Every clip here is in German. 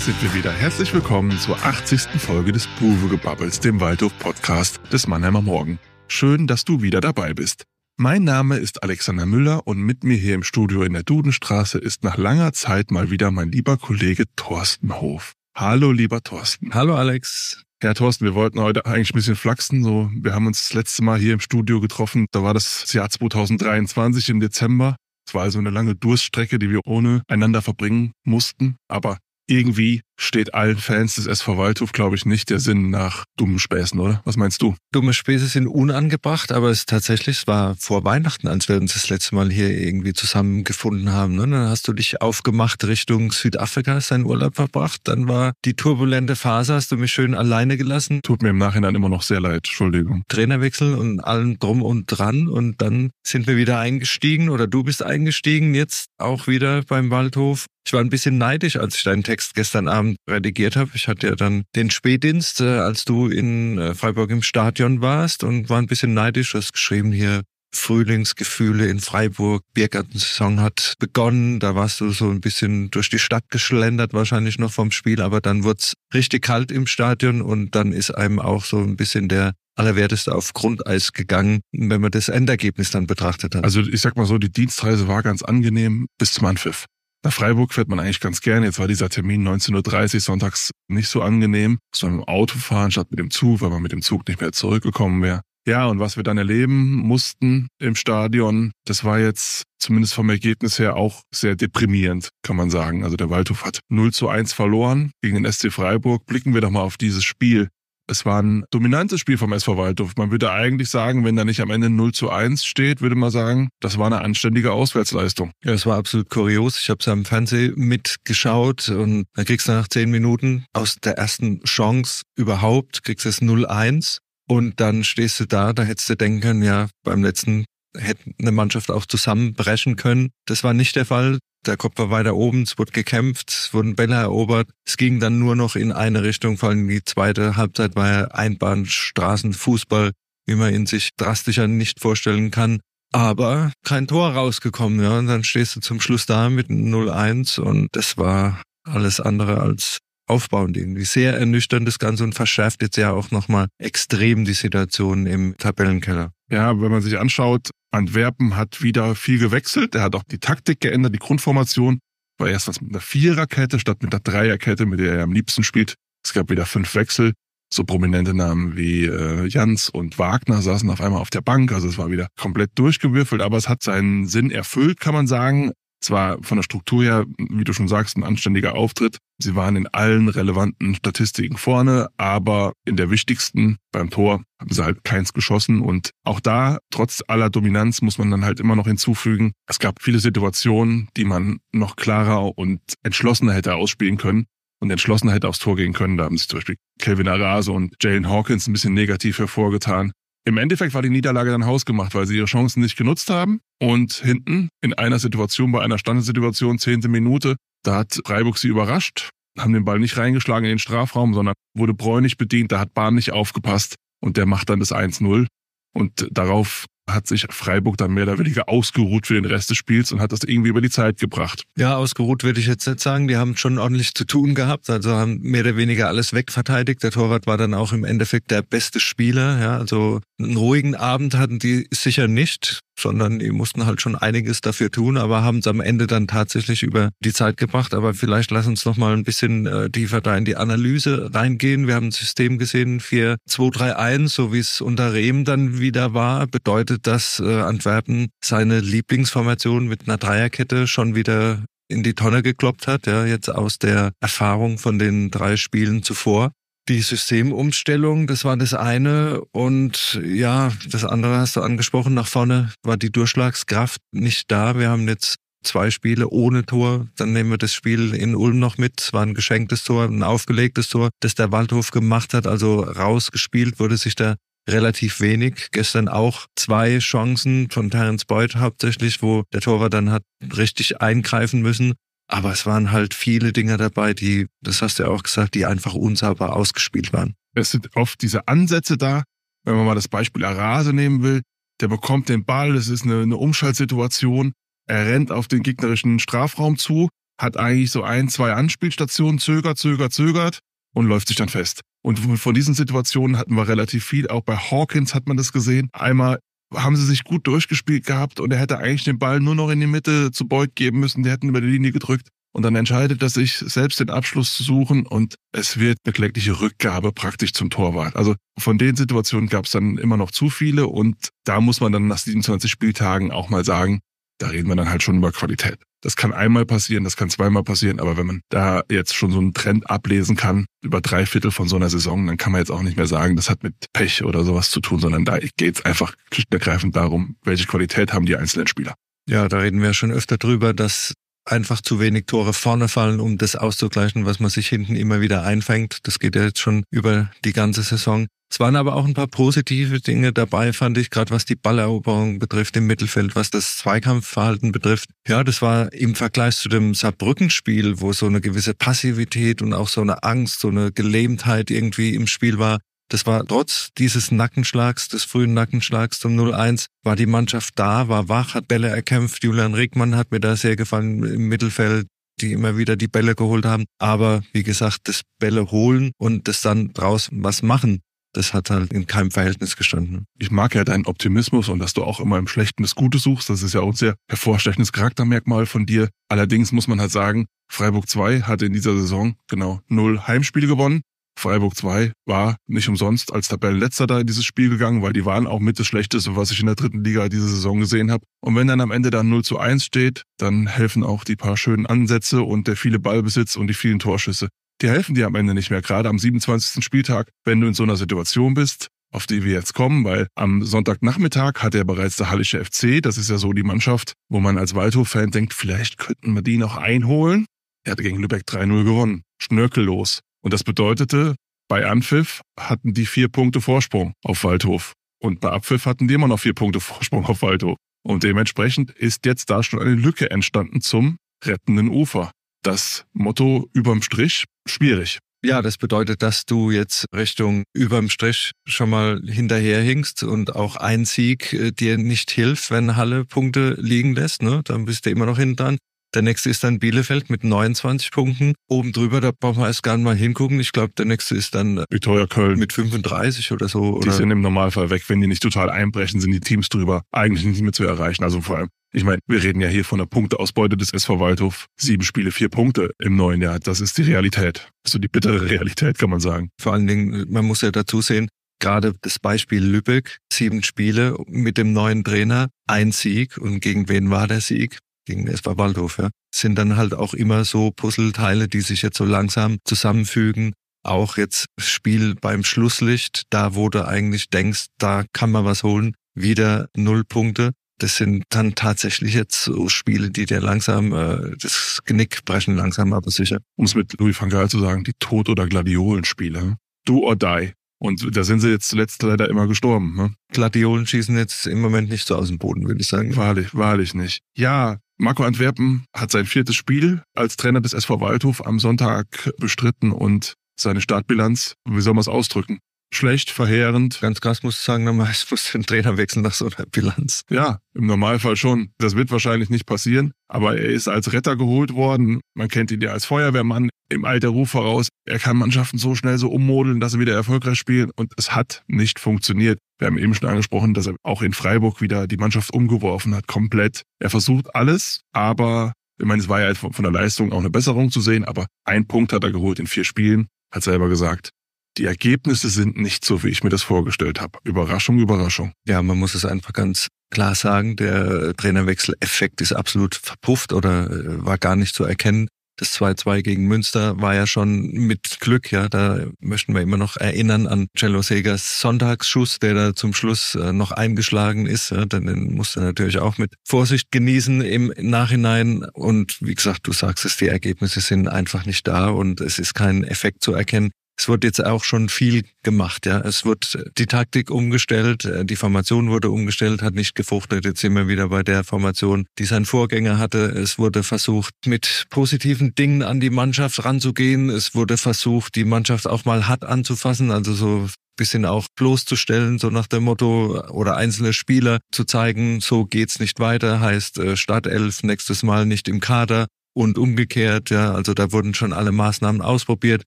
sind wir wieder. Herzlich willkommen zur 80. Folge des Buwe-Gebubbles, dem Waldhof-Podcast des Mannheimer Morgen. Schön, dass du wieder dabei bist. Mein Name ist Alexander Müller und mit mir hier im Studio in der Dudenstraße ist nach langer Zeit mal wieder mein lieber Kollege Thorsten Hof. Hallo, lieber Thorsten. Hallo, Alex. Ja, Thorsten, wir wollten heute eigentlich ein bisschen flachsen. So, wir haben uns das letzte Mal hier im Studio getroffen. Da war das Jahr 2023 im Dezember. Es war also eine lange Durststrecke, die wir ohne einander verbringen mussten. Aber irgendwie steht allen Fans des SV Waldhof, glaube ich, nicht der Sinn nach dummen Späßen, oder? Was meinst du? Dumme Späße sind unangebracht, aber es tatsächlich, es war vor Weihnachten, als wir uns das letzte Mal hier irgendwie zusammengefunden haben. Ne? Dann hast du dich aufgemacht Richtung Südafrika, hast deinen Urlaub verbracht. Dann war die turbulente Phase, hast du mich schön alleine gelassen. Tut mir im Nachhinein immer noch sehr leid, Entschuldigung. Trainerwechsel und allem drum und dran. Und dann sind wir wieder eingestiegen oder du bist eingestiegen, jetzt auch wieder beim Waldhof. Ich war ein bisschen neidisch, als ich deinen Text gestern Abend redigiert habe. Ich hatte ja dann den Spätdienst, äh, als du in äh, Freiburg im Stadion warst und war ein bisschen neidisch. Du hast geschrieben hier, Frühlingsgefühle in Freiburg. Biergartensaison hat begonnen. Da warst du so ein bisschen durch die Stadt geschlendert, wahrscheinlich noch vom Spiel, aber dann wurde es richtig kalt im Stadion und dann ist einem auch so ein bisschen der Allerwerteste auf Grundeis gegangen, wenn man das Endergebnis dann betrachtet hat. Also ich sag mal so, die Dienstreise war ganz angenehm bis zum Anpfiff. Nach Freiburg fährt man eigentlich ganz gerne. Jetzt war dieser Termin 19.30 Uhr sonntags nicht so angenehm. Muss man mit dem Auto fahren statt mit dem Zug, weil man mit dem Zug nicht mehr zurückgekommen wäre. Ja, und was wir dann erleben mussten im Stadion, das war jetzt zumindest vom Ergebnis her auch sehr deprimierend, kann man sagen. Also der Waldhof hat 0 zu 1 verloren gegen den SC Freiburg. Blicken wir doch mal auf dieses Spiel. Es war ein dominantes Spiel vom SV Waldhof. Man würde eigentlich sagen, wenn da nicht am Ende 0 zu 1 steht, würde man sagen, das war eine anständige Auswärtsleistung. Ja, es war absolut kurios. Ich habe es am Fernsehen mitgeschaut und dann kriegst du nach zehn Minuten aus der ersten Chance überhaupt, kriegst du es 0-1 und dann stehst du da, da hättest du denken können, ja, beim letzten hätte eine Mannschaft auch zusammenbrechen können. Das war nicht der Fall. Der Kopf war weiter oben, es wurde gekämpft, es wurden Bälle erobert. Es ging dann nur noch in eine Richtung, vor allem die zweite Halbzeit war ja Einbahnstraßenfußball, wie man ihn sich drastischer nicht vorstellen kann. Aber kein Tor rausgekommen, ja. Und dann stehst du zum Schluss da mit 0-1 und das war alles andere als aufbauend irgendwie. Sehr ernüchternd das Ganze und verschärft jetzt ja auch nochmal extrem die Situation im Tabellenkeller. Ja, wenn man sich anschaut, Antwerpen hat wieder viel gewechselt. Er hat auch die Taktik geändert, die Grundformation. War erst was mit einer Viererkette statt mit einer Dreierkette, mit der er am liebsten spielt. Es gab wieder fünf Wechsel. So prominente Namen wie äh, Jans und Wagner saßen auf einmal auf der Bank. Also es war wieder komplett durchgewürfelt, aber es hat seinen Sinn erfüllt, kann man sagen zwar von der Struktur her, wie du schon sagst, ein anständiger Auftritt. Sie waren in allen relevanten Statistiken vorne, aber in der wichtigsten, beim Tor, haben sie halt keins geschossen. Und auch da, trotz aller Dominanz, muss man dann halt immer noch hinzufügen, es gab viele Situationen, die man noch klarer und entschlossener hätte ausspielen können und entschlossener hätte aufs Tor gehen können. Da haben sich zum Beispiel Kelvin Arase und Jalen Hawkins ein bisschen negativ hervorgetan. Im Endeffekt war die Niederlage dann hausgemacht, weil sie ihre Chancen nicht genutzt haben. Und hinten in einer Situation, bei einer Standardsituation, zehnte Minute, da hat Freiburg sie überrascht, haben den Ball nicht reingeschlagen in den Strafraum, sondern wurde bräunig bedient, da hat Bahn nicht aufgepasst und der macht dann das 1-0. Und darauf hat sich Freiburg dann mehr oder weniger ausgeruht für den Rest des Spiels und hat das irgendwie über die Zeit gebracht. Ja, ausgeruht würde ich jetzt nicht sagen. Die haben schon ordentlich zu tun gehabt, also haben mehr oder weniger alles wegverteidigt. Der Torwart war dann auch im Endeffekt der beste Spieler. Ja, also einen ruhigen Abend hatten die sicher nicht sondern die mussten halt schon einiges dafür tun, aber haben es am Ende dann tatsächlich über die Zeit gebracht. Aber vielleicht lass uns noch mal ein bisschen äh, tiefer da in die Analyse reingehen. Wir haben ein System gesehen, 4-2-3-1, so wie es unter Rehm dann wieder war, bedeutet, dass äh, Antwerpen seine Lieblingsformation mit einer Dreierkette schon wieder in die Tonne gekloppt hat, ja, jetzt aus der Erfahrung von den drei Spielen zuvor die Systemumstellung, das war das eine. Und ja, das andere hast du angesprochen. Nach vorne war die Durchschlagskraft nicht da. Wir haben jetzt zwei Spiele ohne Tor. Dann nehmen wir das Spiel in Ulm noch mit. Es war ein geschenktes Tor, ein aufgelegtes Tor, das der Waldhof gemacht hat. Also rausgespielt wurde sich da relativ wenig. Gestern auch zwei Chancen von Terence Boyd hauptsächlich, wo der Torwart dann hat richtig eingreifen müssen. Aber es waren halt viele Dinge dabei, die, das hast du ja auch gesagt, die einfach unsauber ausgespielt waren. Es sind oft diese Ansätze da, wenn man mal das Beispiel Arase nehmen will, der bekommt den Ball, es ist eine, eine Umschaltsituation, er rennt auf den gegnerischen Strafraum zu, hat eigentlich so ein, zwei Anspielstationen, zögert, zögert, zögert und läuft sich dann fest. Und von diesen Situationen hatten wir relativ viel. Auch bei Hawkins hat man das gesehen. Einmal haben sie sich gut durchgespielt gehabt und er hätte eigentlich den Ball nur noch in die Mitte zu Beug geben müssen. Die hätten über die Linie gedrückt. Und dann entscheidet er sich, selbst den Abschluss zu suchen und es wird eine klägliche Rückgabe praktisch zum Torwart. Also von den Situationen gab es dann immer noch zu viele und da muss man dann nach 27 Spieltagen auch mal sagen, da reden wir dann halt schon über Qualität. Das kann einmal passieren, das kann zweimal passieren, aber wenn man da jetzt schon so einen Trend ablesen kann über drei Viertel von so einer Saison, dann kann man jetzt auch nicht mehr sagen, das hat mit Pech oder sowas zu tun, sondern da geht es einfach schlicht und ergreifend darum, welche Qualität haben die einzelnen Spieler. Ja, da reden wir schon öfter drüber, dass einfach zu wenig Tore vorne fallen, um das auszugleichen, was man sich hinten immer wieder einfängt. Das geht ja jetzt schon über die ganze Saison. Es waren aber auch ein paar positive Dinge dabei, fand ich, gerade was die Balleroberung betrifft im Mittelfeld, was das Zweikampfverhalten betrifft. Ja, das war im Vergleich zu dem Saarbrücken-Spiel, wo so eine gewisse Passivität und auch so eine Angst, so eine Gelähmtheit irgendwie im Spiel war. Das war trotz dieses Nackenschlags, des frühen Nackenschlags zum 0-1, war die Mannschaft da, war wach, hat Bälle erkämpft. Julian Rickmann hat mir da sehr gefallen im Mittelfeld die immer wieder die Bälle geholt haben. Aber wie gesagt, das Bälle holen und das dann draus was machen, das hat halt in keinem Verhältnis gestanden. Ich mag ja deinen Optimismus und dass du auch immer im Schlechten das Gute suchst. Das ist ja auch ein sehr hervorstechendes Charaktermerkmal von dir. Allerdings muss man halt sagen, Freiburg 2 hatte in dieser Saison genau null Heimspiele gewonnen. Freiburg 2 war nicht umsonst als Tabellenletzter da in dieses Spiel gegangen, weil die waren auch mit das Schlechteste, was ich in der dritten Liga diese Saison gesehen habe. Und wenn dann am Ende dann 0 zu 1 steht, dann helfen auch die paar schönen Ansätze und der viele Ballbesitz und die vielen Torschüsse die helfen dir am Ende nicht mehr, gerade am 27. Spieltag, wenn du in so einer Situation bist, auf die wir jetzt kommen, weil am Sonntagnachmittag hat er bereits der Hallische FC, das ist ja so die Mannschaft, wo man als Waldhof-Fan denkt, vielleicht könnten wir die noch einholen. Er hatte gegen Lübeck 3-0 gewonnen, schnörkellos. Und das bedeutete, bei Anpfiff hatten die vier Punkte Vorsprung auf Waldhof. Und bei Abpfiff hatten die immer noch vier Punkte Vorsprung auf Waldhof. Und dementsprechend ist jetzt da schon eine Lücke entstanden zum rettenden Ufer das Motto überm Strich schwierig. Ja, das bedeutet, dass du jetzt Richtung überm Strich schon mal hinterherhinkst und auch ein Sieg äh, dir nicht hilft, wenn Halle Punkte liegen lässt. Ne? Dann bist du immer noch hinten dran. Der nächste ist dann Bielefeld mit 29 Punkten. Oben drüber, da brauchen wir erst gar nicht mal hingucken. Ich glaube, der nächste ist dann äh, Victoria Köln mit 35 oder so. Die oder? sind im Normalfall weg. Wenn die nicht total einbrechen, sind die Teams drüber eigentlich nicht mehr zu erreichen. Also vor allem ich meine, wir reden ja hier von der Punkteausbeute des SV Waldhof. Sieben Spiele, vier Punkte im neuen Jahr. Das ist die Realität. Also die bittere Realität, kann man sagen. Vor allen Dingen, man muss ja dazu sehen, gerade das Beispiel Lübeck, sieben Spiele mit dem neuen Trainer, ein Sieg. Und gegen wen war der Sieg? Gegen den SV Waldhof, ja. Sind dann halt auch immer so Puzzleteile, die sich jetzt so langsam zusammenfügen. Auch jetzt Spiel beim Schlusslicht, da wo du eigentlich denkst, da kann man was holen, wieder null Punkte das sind dann tatsächlich jetzt so Spiele, die dir langsam äh, das Genick brechen, langsam aber sicher. Um es mit Louis van Gaal zu sagen, die Tod- oder Gladiolenspiele. Do or die. Und da sind sie jetzt zuletzt leider immer gestorben. Ne? Gladiolen schießen jetzt im Moment nicht so aus dem Boden, würde ich sagen. Wahrlich, wahrlich nicht. Ja, Marco Antwerpen hat sein viertes Spiel als Trainer des SV Waldhof am Sonntag bestritten und seine Startbilanz, wie soll man es ausdrücken? Schlecht, verheerend. Ganz krass muss ich sagen, ich muss den Trainer wechseln nach so einer Bilanz. Ja, im Normalfall schon. Das wird wahrscheinlich nicht passieren. Aber er ist als Retter geholt worden. Man kennt ihn ja als Feuerwehrmann im alter Ruf voraus. Er kann Mannschaften so schnell so ummodeln, dass sie wieder erfolgreich spielen. Und es hat nicht funktioniert. Wir haben eben schon angesprochen, dass er auch in Freiburg wieder die Mannschaft umgeworfen hat, komplett. Er versucht alles, aber ich meine, es war ja von der Leistung auch eine Besserung zu sehen, aber ein Punkt hat er geholt in vier Spielen, hat selber gesagt die Ergebnisse sind nicht so, wie ich mir das vorgestellt habe. Überraschung, Überraschung. Ja, man muss es einfach ganz klar sagen, der Trainerwechsel-Effekt ist absolut verpufft oder äh, war gar nicht zu erkennen. Das 2-2 gegen Münster war ja schon mit Glück, ja. Da möchten wir immer noch erinnern an Cello Segers Sonntagsschuss, der da zum Schluss äh, noch eingeschlagen ist. Ja. Den musste natürlich auch mit Vorsicht genießen im Nachhinein. Und wie gesagt, du sagst es, die Ergebnisse sind einfach nicht da und es ist kein Effekt zu erkennen es wird jetzt auch schon viel gemacht. Ja, es wird die Taktik umgestellt, äh, die Formation wurde umgestellt, hat nicht gefruchtet. Jetzt sind wir wieder bei der Formation, die sein Vorgänger hatte. Es wurde versucht, mit positiven Dingen an die Mannschaft ranzugehen. Es wurde versucht, die Mannschaft auch mal hart anzufassen, also so bisschen auch bloßzustellen, so nach dem Motto, oder einzelne Spieler zu zeigen, so geht's nicht weiter, heißt äh, Startelf nächstes Mal nicht im Kader, und umgekehrt. Ja, also da wurden schon alle Maßnahmen ausprobiert.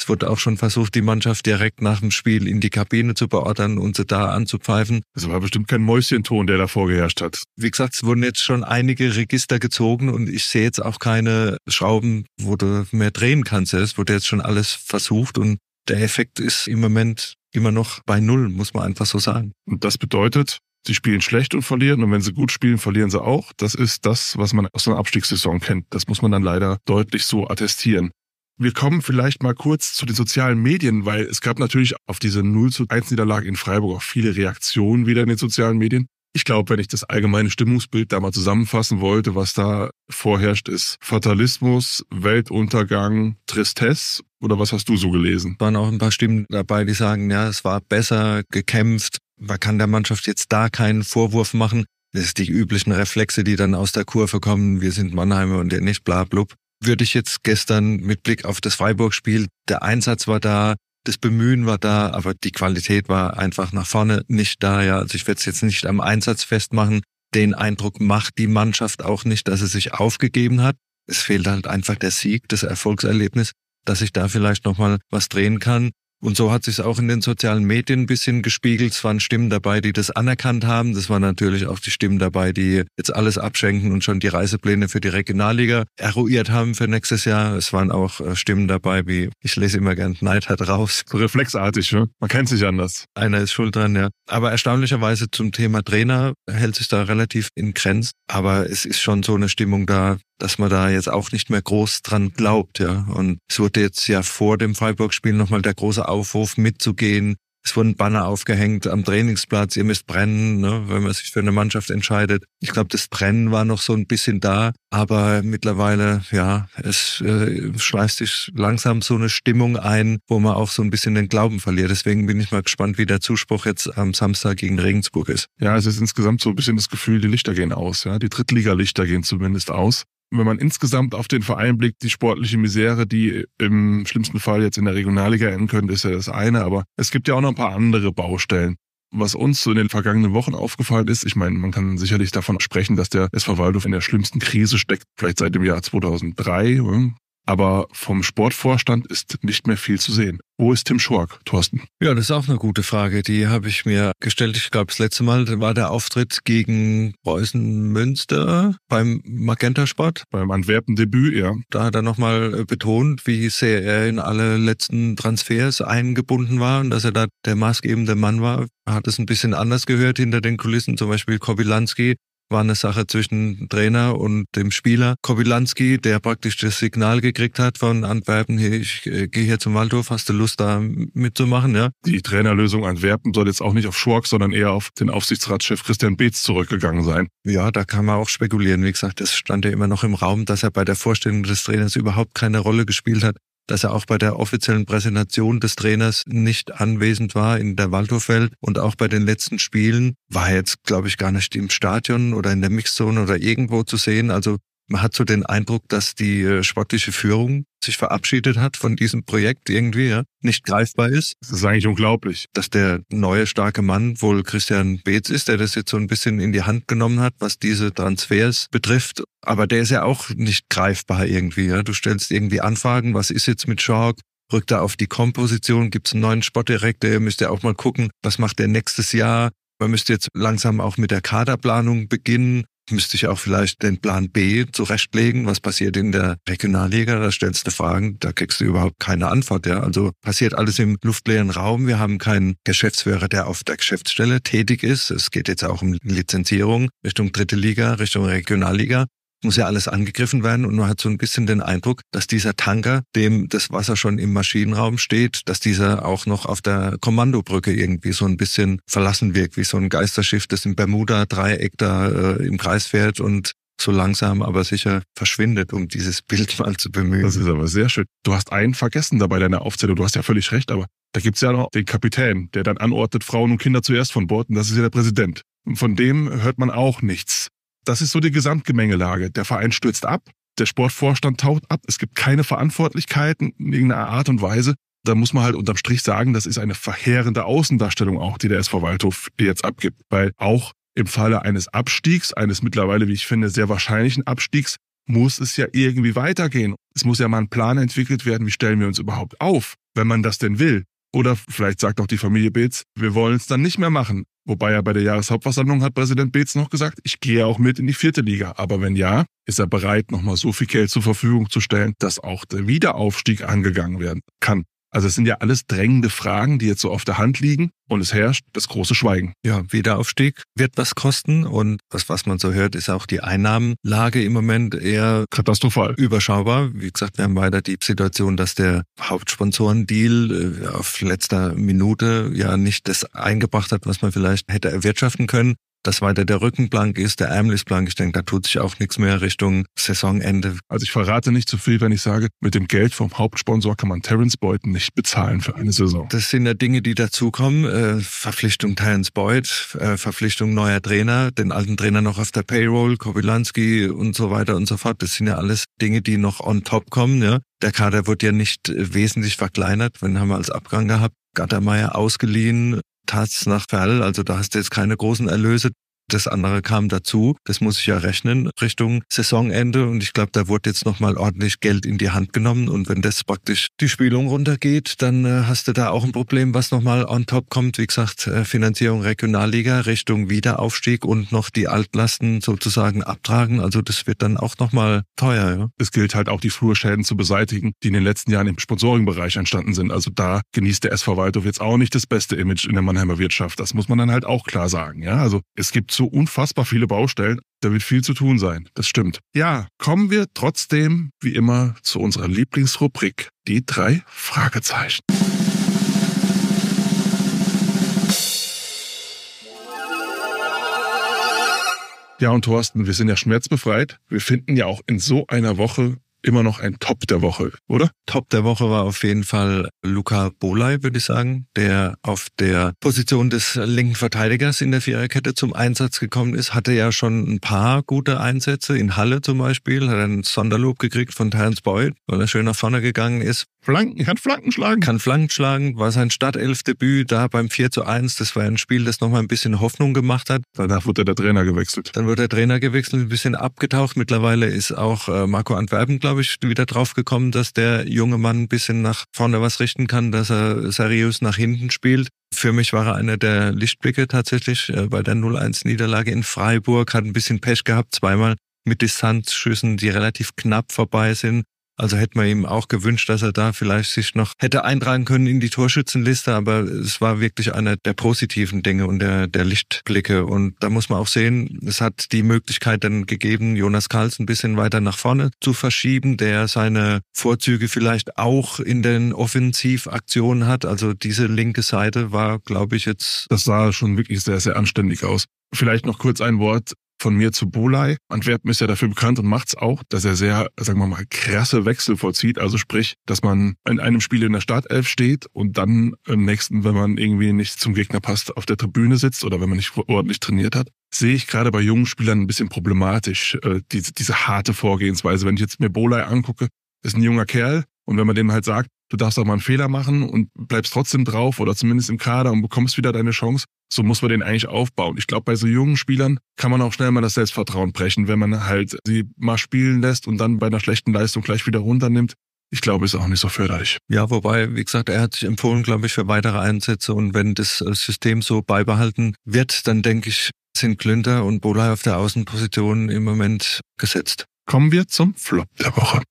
Es wurde auch schon versucht, die Mannschaft direkt nach dem Spiel in die Kabine zu beordern und sie da anzupfeifen. Das war bestimmt kein Mäuschenton, der da vorgeherrscht hat. Wie gesagt, es wurden jetzt schon einige Register gezogen und ich sehe jetzt auch keine Schrauben, wo du mehr drehen kannst. Es wurde jetzt schon alles versucht und der Effekt ist im Moment immer noch bei Null, muss man einfach so sagen. Und das bedeutet, sie spielen schlecht und verlieren und wenn sie gut spielen, verlieren sie auch. Das ist das, was man aus einer Abstiegssaison kennt. Das muss man dann leider deutlich so attestieren. Wir kommen vielleicht mal kurz zu den sozialen Medien, weil es gab natürlich auf diese 0 zu 1 Niederlage in Freiburg auch viele Reaktionen wieder in den sozialen Medien. Ich glaube, wenn ich das allgemeine Stimmungsbild da mal zusammenfassen wollte, was da vorherrscht, ist Fatalismus, Weltuntergang, Tristesse oder was hast du so gelesen? Waren auch ein paar Stimmen dabei, die sagen, ja, es war besser gekämpft. Man kann der Mannschaft jetzt da keinen Vorwurf machen. Das ist die üblichen Reflexe, die dann aus der Kurve kommen. Wir sind Mannheimer und der nicht, bla, blub würde ich jetzt gestern mit Blick auf das Freiburg-Spiel, der Einsatz war da, das Bemühen war da, aber die Qualität war einfach nach vorne nicht da. Ja, also ich werde es jetzt nicht am Einsatz festmachen. Den Eindruck macht die Mannschaft auch nicht, dass sie sich aufgegeben hat. Es fehlt halt einfach der Sieg, das Erfolgserlebnis, dass ich da vielleicht nochmal was drehen kann. Und so hat sich auch in den sozialen Medien ein bisschen gespiegelt. Es waren Stimmen dabei, die das anerkannt haben. Das waren natürlich auch die Stimmen dabei, die jetzt alles abschenken und schon die Reisepläne für die Regionalliga eruiert haben für nächstes Jahr. Es waren auch äh, Stimmen dabei, wie ich lese immer gern Neid hat raus. reflexartig, ne? Man kennt sich anders. Einer ist schuld dran, ja. Aber erstaunlicherweise zum Thema Trainer hält sich da relativ in Grenzen. Aber es ist schon so eine Stimmung da, dass man da jetzt auch nicht mehr groß dran glaubt, ja. Und es wurde jetzt ja vor dem Freiburg-Spiel nochmal der große Aufruf mitzugehen. Es wurden Banner aufgehängt am Trainingsplatz, ihr müsst brennen, ne, wenn man sich für eine Mannschaft entscheidet. Ich glaube, das Brennen war noch so ein bisschen da, aber mittlerweile, ja, es äh, schleißt sich langsam so eine Stimmung ein, wo man auch so ein bisschen den Glauben verliert. Deswegen bin ich mal gespannt, wie der Zuspruch jetzt am Samstag gegen Regensburg ist. Ja, es ist insgesamt so ein bisschen das Gefühl, die Lichter gehen aus, ja. Die Drittliga-Lichter gehen zumindest aus wenn man insgesamt auf den Verein blickt, die sportliche Misere, die im schlimmsten Fall jetzt in der Regionalliga enden könnte, ist ja das eine. Aber es gibt ja auch noch ein paar andere Baustellen. Was uns so in den vergangenen Wochen aufgefallen ist, ich meine, man kann sicherlich davon sprechen, dass der SV Waldorf in der schlimmsten Krise steckt, vielleicht seit dem Jahr 2003. Aber vom Sportvorstand ist nicht mehr viel zu sehen. Wo ist Tim Schork, Thorsten? Ja, das ist auch eine gute Frage. Die habe ich mir gestellt. Ich glaube, das letzte Mal war der Auftritt gegen Preußen Münster beim Magenta Sport. Beim Antwerpen-Debüt, ja. Da hat er nochmal betont, wie sehr er in alle letzten Transfers eingebunden war und dass er da der maßgebende Mann war. Er hat es ein bisschen anders gehört hinter den Kulissen. Zum Beispiel Kobilanski war eine Sache zwischen Trainer und dem Spieler. Kobilanski, der praktisch das Signal gekriegt hat von Antwerpen, hey, ich äh, gehe hier zum Waldhof, hast du Lust da mitzumachen, ja? Die Trainerlösung Antwerpen soll jetzt auch nicht auf Schork, sondern eher auf den Aufsichtsratschef Christian Beetz zurückgegangen sein. Ja, da kann man auch spekulieren. Wie gesagt, das stand ja immer noch im Raum, dass er bei der Vorstellung des Trainers überhaupt keine Rolle gespielt hat dass er auch bei der offiziellen Präsentation des Trainers nicht anwesend war in der Waldhofwelt und auch bei den letzten Spielen war er jetzt, glaube ich, gar nicht im Stadion oder in der Mixzone oder irgendwo zu sehen. Also man hat so den Eindruck, dass die äh, sportliche Führung sich verabschiedet hat von diesem Projekt irgendwie, ja, nicht greifbar ist. Das ist eigentlich unglaublich. Dass der neue starke Mann wohl Christian Beetz ist, der das jetzt so ein bisschen in die Hand genommen hat, was diese Transfers betrifft. Aber der ist ja auch nicht greifbar irgendwie. Ja. Du stellst irgendwie Anfragen, was ist jetzt mit Schalk? Rückt er auf die Komposition? Gibt es einen neuen Sportdirektor? Ihr müsst ja auch mal gucken, was macht der nächstes Jahr? Man müsste jetzt langsam auch mit der Kaderplanung beginnen müsste ich auch vielleicht den Plan B zurechtlegen. Was passiert in der Regionalliga? Da stellst du Fragen, da kriegst du überhaupt keine Antwort. Ja, also passiert alles im luftleeren Raum. Wir haben keinen Geschäftsführer, der auf der Geschäftsstelle tätig ist. Es geht jetzt auch um Lizenzierung Richtung dritte Liga, Richtung Regionalliga muss ja alles angegriffen werden und man hat so ein bisschen den Eindruck, dass dieser Tanker, dem das Wasser schon im Maschinenraum steht, dass dieser auch noch auf der Kommandobrücke irgendwie so ein bisschen verlassen wirkt, wie so ein Geisterschiff, das im Bermuda-Dreieck da äh, im Kreis fährt und so langsam aber sicher verschwindet, um dieses Bild mal zu bemühen. Das ist aber sehr schön. Du hast einen vergessen dabei deiner Aufzählung. Du hast ja völlig recht, aber da gibt's ja noch den Kapitän, der dann anordnet, Frauen und Kinder zuerst von Bord, und das ist ja der Präsident. Und von dem hört man auch nichts. Das ist so die Gesamtgemengelage. Der Verein stürzt ab, der Sportvorstand taucht ab, es gibt keine Verantwortlichkeiten in irgendeiner Art und Weise. Da muss man halt unterm Strich sagen, das ist eine verheerende Außendarstellung auch, die der SV Waldhof jetzt abgibt. Weil auch im Falle eines Abstiegs, eines mittlerweile, wie ich finde, sehr wahrscheinlichen Abstiegs, muss es ja irgendwie weitergehen. Es muss ja mal ein Plan entwickelt werden, wie stellen wir uns überhaupt auf, wenn man das denn will. Oder vielleicht sagt auch die Familie Beetz, wir wollen es dann nicht mehr machen. Wobei er bei der Jahreshauptversammlung hat Präsident Beetz noch gesagt, ich gehe auch mit in die vierte Liga. Aber wenn ja, ist er bereit, nochmal so viel Geld zur Verfügung zu stellen, dass auch der Wiederaufstieg angegangen werden kann. Also es sind ja alles drängende Fragen, die jetzt so auf der Hand liegen und es herrscht das große Schweigen. Ja, Wiederaufstieg wird was kosten und das, was man so hört, ist auch die Einnahmenlage im Moment eher katastrophal überschaubar. Wie gesagt, wir haben weiter die Situation, dass der Hauptsponsorendeal äh, auf letzter Minute ja nicht das eingebracht hat, was man vielleicht hätte erwirtschaften können dass weiter der Rücken blank ist, der Ärmel ist blank. Ich denke, da tut sich auch nichts mehr Richtung Saisonende. Also ich verrate nicht zu viel, wenn ich sage, mit dem Geld vom Hauptsponsor kann man Terence Boyd nicht bezahlen für eine Saison. Das sind ja Dinge, die dazukommen. Äh, Verpflichtung Terence Boyd, äh, Verpflichtung neuer Trainer, den alten Trainer noch auf der Payroll, Kobylanski und so weiter und so fort. Das sind ja alles Dinge, die noch on top kommen. Ja. Der Kader wird ja nicht wesentlich verkleinert. Wenn haben wir als Abgang gehabt, Gattermeier ausgeliehen, Taz nach Ferl, also da hast du jetzt keine großen Erlöse. Das andere kam dazu. Das muss ich ja rechnen Richtung Saisonende. Und ich glaube, da wurde jetzt nochmal ordentlich Geld in die Hand genommen. Und wenn das praktisch die Spielung runtergeht, dann äh, hast du da auch ein Problem, was nochmal on top kommt. Wie gesagt, äh, Finanzierung Regionalliga Richtung Wiederaufstieg und noch die Altlasten sozusagen abtragen. Also das wird dann auch nochmal teuer. Ja? Es gilt halt auch die Flurschäden zu beseitigen, die in den letzten Jahren im Sponsoringbereich entstanden sind. Also da genießt der SV Waldhof jetzt auch nicht das beste Image in der Mannheimer Wirtschaft. Das muss man dann halt auch klar sagen. Ja, also es gibt so unfassbar viele Baustellen. Da wird viel zu tun sein. Das stimmt. Ja, kommen wir trotzdem wie immer zu unserer Lieblingsrubrik, die drei Fragezeichen. Ja, und Thorsten, wir sind ja schmerzbefreit. Wir finden ja auch in so einer Woche immer noch ein Top der Woche, oder? Top der Woche war auf jeden Fall Luca Bolay, würde ich sagen, der auf der Position des linken Verteidigers in der Viererkette zum Einsatz gekommen ist. Hatte ja schon ein paar gute Einsätze. In Halle zum Beispiel hat er einen Sonderlob gekriegt von Terence Boyd, weil er schön nach vorne gegangen ist. Flanken, kann Flanken schlagen. Kann Flanken schlagen, war sein Startelfdebüt da beim 4 zu 1. Das war ein Spiel, das nochmal ein bisschen Hoffnung gemacht hat. Danach wurde der Trainer gewechselt. Dann wurde der Trainer gewechselt, ein bisschen abgetaucht. Mittlerweile ist auch äh, Marco Antwerpen, glaube ich, wieder drauf gekommen, dass der junge Mann ein bisschen nach vorne was richten kann, dass er seriös nach hinten spielt. Für mich war er einer der Lichtblicke tatsächlich äh, bei der 0-1-Niederlage in Freiburg, hat ein bisschen Pech gehabt, zweimal mit Distanzschüssen, die relativ knapp vorbei sind. Also hätte man ihm auch gewünscht, dass er da vielleicht sich noch hätte eintragen können in die Torschützenliste, aber es war wirklich einer der positiven Dinge und der, der Lichtblicke. Und da muss man auch sehen, es hat die Möglichkeit dann gegeben, Jonas Karls ein bisschen weiter nach vorne zu verschieben, der seine Vorzüge vielleicht auch in den Offensivaktionen hat. Also diese linke Seite war, glaube ich, jetzt. Das sah schon wirklich sehr, sehr anständig aus. Vielleicht noch kurz ein Wort von mir zu Bolai. Antwerpen ist ja dafür bekannt und macht's auch, dass er sehr, sagen wir mal, krasse Wechsel vollzieht. Also sprich, dass man in einem Spiel in der Startelf steht und dann im nächsten, wenn man irgendwie nicht zum Gegner passt, auf der Tribüne sitzt oder wenn man nicht ordentlich trainiert hat. Sehe ich gerade bei jungen Spielern ein bisschen problematisch, äh, diese, diese harte Vorgehensweise. Wenn ich jetzt mir Bolai angucke, ist ein junger Kerl, und wenn man dem halt sagt, du darfst auch mal einen Fehler machen und bleibst trotzdem drauf oder zumindest im Kader und bekommst wieder deine Chance, so muss man den eigentlich aufbauen. Ich glaube, bei so jungen Spielern kann man auch schnell mal das Selbstvertrauen brechen, wenn man halt sie mal spielen lässt und dann bei einer schlechten Leistung gleich wieder runternimmt. Ich glaube, ist auch nicht so förderlich. Ja, wobei, wie gesagt, er hat sich empfohlen, glaube ich, für weitere Einsätze. Und wenn das äh, System so beibehalten wird, dann denke ich, sind Klünter und Bola auf der Außenposition im Moment gesetzt. Kommen wir zum Flop der Woche.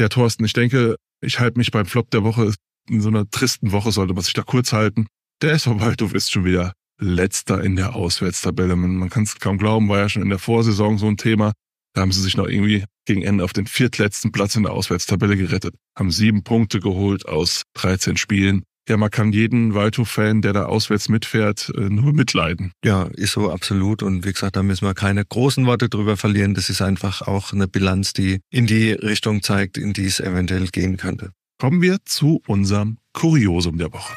Ja, Thorsten, ich denke, ich halte mich beim Flop der Woche. In so einer tristen Woche sollte man sich da kurz halten. Der SV Waldhof ist schon wieder letzter in der Auswärtstabelle. Man, man kann es kaum glauben, war ja schon in der Vorsaison so ein Thema. Da haben sie sich noch irgendwie gegen Ende auf den viertletzten Platz in der Auswärtstabelle gerettet, haben sieben Punkte geholt aus 13 Spielen ja, man kann jeden Waldhof-Fan, der da auswärts mitfährt, äh, nur mitleiden. Ja, ist so absolut. Und wie gesagt, da müssen wir keine großen Worte drüber verlieren. Das ist einfach auch eine Bilanz, die in die Richtung zeigt, in die es eventuell gehen könnte. Kommen wir zu unserem Kuriosum der Woche.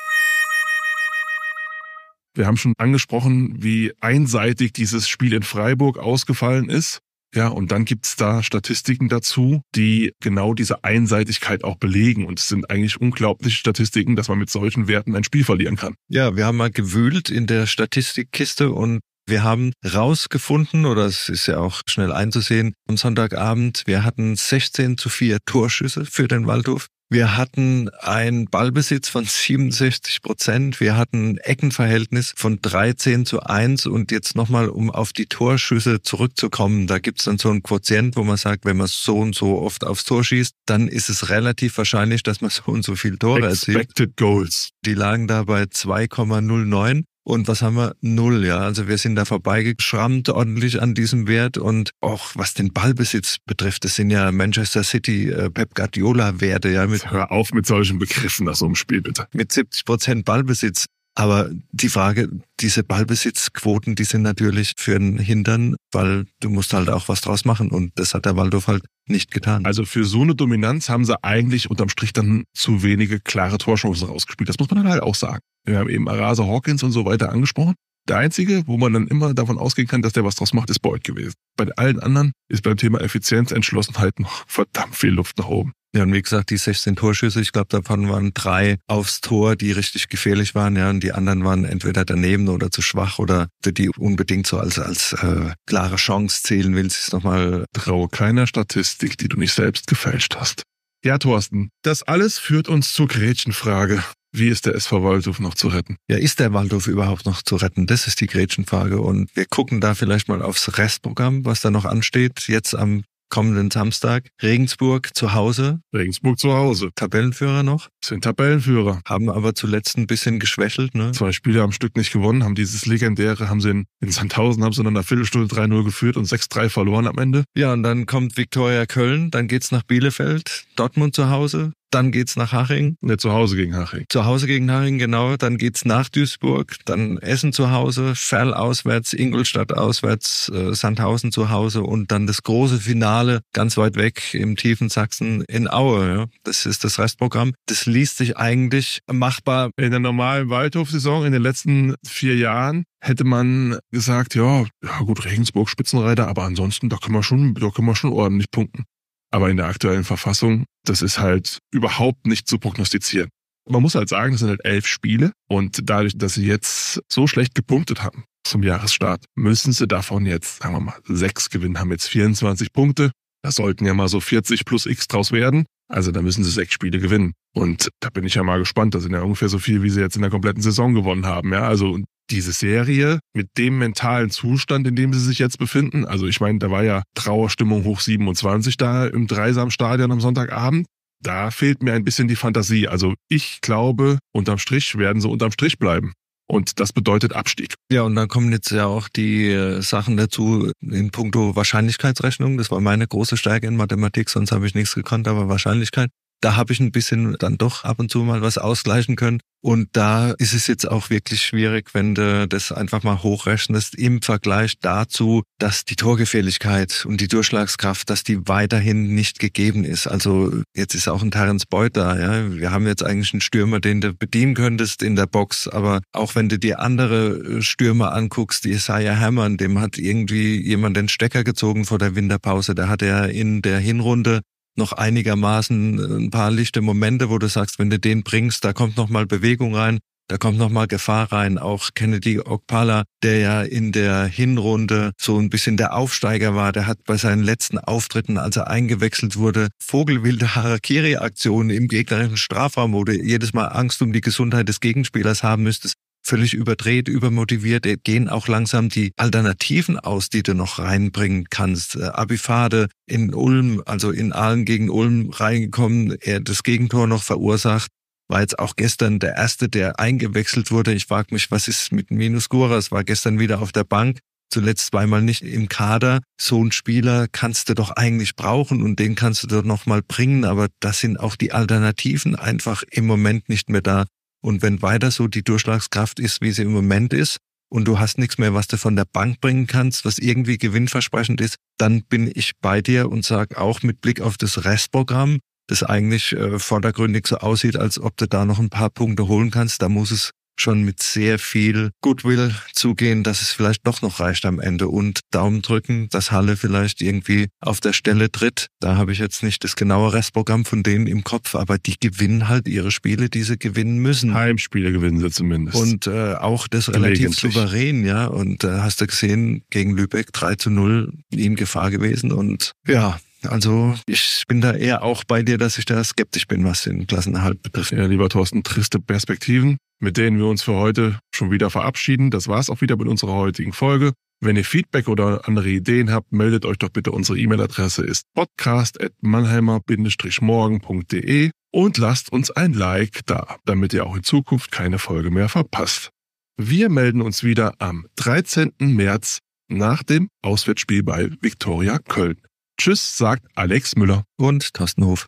Wir haben schon angesprochen, wie einseitig dieses Spiel in Freiburg ausgefallen ist. Ja, und dann gibt's da Statistiken dazu, die genau diese Einseitigkeit auch belegen. Und es sind eigentlich unglaubliche Statistiken, dass man mit solchen Werten ein Spiel verlieren kann. Ja, wir haben mal gewühlt in der Statistikkiste und Wir haben rausgefunden, oder es ist ja auch schnell einzusehen, am Sonntagabend, wir hatten 16 zu 4 Torschüsse für den Waldhof. Wir hatten ein Ballbesitz von 67 Prozent. Wir hatten ein Eckenverhältnis von 13 zu 1. Und jetzt nochmal, um auf die Torschüsse zurückzukommen, da gibt's dann so einen Quotient, wo man sagt, wenn man so und so oft aufs Tor schießt, dann ist es relativ wahrscheinlich, dass man so und so viel Tore erzielt. Expected Goals. Die lagen da bei 2,09. Und was haben wir? Null, ja. Also wir sind da vorbeigeschrammt ordentlich an diesem Wert. Und auch was den Ballbesitz betrifft, das sind ja Manchester City, äh, Pep Guardiola Werte, ja. Mit, Hör auf mit solchen Begriffen nach so einem Spiel, bitte. Mit 70 Prozent Ballbesitz. Aber die Frage, diese Ballbesitzquoten, die sind natürlich für den Hintern, weil du musst halt auch was draus machen und das hat der Waldorf halt nicht getan. Also für so eine Dominanz haben sie eigentlich unterm Strich dann zu wenige klare Torchancen rausgespielt. Das muss man dann halt auch sagen. Wir haben eben Arasa Hawkins und so weiter angesprochen. Der einzige, wo man dann immer davon ausgehen kann, dass der was draus macht, ist Boyd gewesen. Bei allen anderen ist beim Thema Effizienz, Entschlossenheit noch verdammt viel Luft nach oben. Ja, und wie gesagt, die 16 Torschüsse, ich glaube, davon waren drei aufs Tor, die richtig gefährlich waren, ja, und die anderen waren entweder daneben oder zu schwach oder die unbedingt so als, als äh, klare Chance zählen willst, ist nochmal. Traue keiner Statistik, die du nicht selbst gefälscht hast. Ja, Thorsten, das alles führt uns zur Gretchenfrage. Wie ist der SV Waldhof noch zu retten? Ja, ist der Waldhof überhaupt noch zu retten? Das ist die Gretchenfrage. Und wir gucken da vielleicht mal aufs Restprogramm, was da noch ansteht. Jetzt am kommenden Samstag. Regensburg zu Hause. Regensburg zu Hause. Tabellenführer noch. Sind Tabellenführer. Haben aber zuletzt ein bisschen geschwächelt. Ne? Zwei Spiele am Stück nicht gewonnen, haben dieses legendäre, haben sie in, in Sandhausen, haben sie in einer Viertelstunde 3-0 geführt und 6-3 verloren am Ende. Ja, und dann kommt Viktoria Köln, dann geht's nach Bielefeld, Dortmund zu Hause, dann geht's nach Haching. Ne, zu Hause gegen Haching. Zu Hause gegen Haching, genau. Dann geht's nach Duisburg, dann Essen zu Hause, Ferl auswärts, Ingolstadt auswärts, äh, Sandhausen zu Hause und dann das große Finale ganz weit weg im tiefen Sachsen in Aue. Ja. Das ist das Restprogramm. Das liest sich eigentlich machbar. In der normalen Waldhof-Saison in den letzten vier Jahren hätte man gesagt, ja, ja gut, Regensburg Spitzenreiter, aber ansonsten, da können wir schon, da können wir schon ordentlich punkten. Aber in der aktuellen Verfassung, das ist halt überhaupt nicht zu prognostizieren. Man muss halt sagen, das sind halt elf Spiele und dadurch, dass sie jetzt so schlecht gepunktet haben zum Jahresstart, müssen sie davon jetzt, sagen wir mal, sechs gewinnen, haben jetzt 24 Punkte. Da sollten ja mal so 40 plus X draus werden. Also da müssen sie sechs Spiele gewinnen. Und da bin ich ja mal gespannt. Das sind ja ungefähr so viel, wie sie jetzt in der kompletten Saison gewonnen haben. Ja, also diese Serie mit dem mentalen Zustand, in dem sie sich jetzt befinden. Also ich meine, da war ja Trauerstimmung hoch 27 da im Dreisamstadion am Sonntagabend. Da fehlt mir ein bisschen die Fantasie. Also ich glaube, unterm Strich werden sie unterm Strich bleiben. Und das bedeutet Abstieg. Ja, und dann kommen jetzt ja auch die äh, Sachen dazu in puncto Wahrscheinlichkeitsrechnung. Das war meine große Stärke in Mathematik, sonst habe ich nichts gekonnt, aber Wahrscheinlichkeit. Da habe ich ein bisschen dann doch ab und zu mal was ausgleichen können. Und da ist es jetzt auch wirklich schwierig, wenn du das einfach mal hochrechnest im Vergleich dazu, dass die Torgefährlichkeit und die Durchschlagskraft, dass die weiterhin nicht gegeben ist. Also jetzt ist auch ein Terence Boyd da. Ja? Wir haben jetzt eigentlich einen Stürmer, den du bedienen könntest in der Box. Aber auch wenn du dir andere Stürmer anguckst, die Isaiah Hammond, dem hat irgendwie jemand den Stecker gezogen vor der Winterpause. Da hat er in der Hinrunde noch einigermaßen äh, ein paar lichte Momente, wo du sagst, wenn du den bringst, da kommt noch mal Bewegung rein, da kommt noch mal Gefahr rein. Auch Kennedy Okpala, der ja in der Hinrunde so ein bisschen der Aufsteiger war, der hat bei seinen letzten Auftritten, als er eingewechselt wurde, vogelwilde Harakiri-Aktionen im gegnerischen Strafraum, wo du jedes Mal Angst um die Gesundheit des Gegenspielers haben müsstest völlig überdreht, übermotiviert, gehen auch langsam die Alternativen aus, die du noch reinbringen kannst. Äh, Abifade in Ulm, also in Aalen gegen Ulm reingekommen, er das Gegentor noch verursacht. War jetzt auch gestern der erste, der eingewechselt wurde. Ich frage mich, was ist mit Minus Guras? War gestern wieder auf der Bank, zuletzt zweimal nicht im Kader. So ein Spieler kannst du doch eigentlich brauchen und den kannst du doch noch mal bringen. Aber das sind auch die Alternativen einfach im Moment nicht mehr da. Und wenn weiter so die Durchschlagskraft ist, wie sie im Moment ist, und du hast nichts mehr, was du von der Bank bringen kannst, was irgendwie gewinnversprechend ist, dann bin ich bei dir und sag auch mit Blick auf das Restprogramm, das eigentlich äh, vordergründig so aussieht, als ob du da noch ein paar Punkte holen kannst, da muss es schon mit sehr viel Goodwill zugehen, dass es vielleicht doch noch reicht am Ende und Daumen drücken, dass Halle vielleicht irgendwie auf der Stelle tritt. Da habe ich jetzt nicht das genaue Restprogramm von denen im Kopf, aber die gewinnen halt ihre Spiele, die sie gewinnen müssen. Heimspiele gewinnen sie zumindest. Und äh, auch das relativ souverän, ja. Und äh, hast du gesehen, gegen Lübeck 3 zu 0 in Gefahr gewesen. Und ja, also ich bin da eher auch bei dir, dass ich da skeptisch bin, was den Klassenerhalt betrifft. Ja, lieber Thorsten, triste Perspektiven, mit denen wir uns für heute schon wieder verabschieden. Das war's auch wieder mit unserer heutigen Folge. Wenn ihr Feedback oder andere Ideen habt, meldet euch doch bitte. Unsere E-Mail-Adresse ist podcast.mannheimer-morgen.de und lasst uns ein Like da, damit ihr auch in Zukunft keine Folge mehr verpasst. Wir melden uns wieder am 13. März nach dem Auswärtsspiel bei Viktoria Köln. Tschüss, sagt Alex Müller und Thorsten Hof.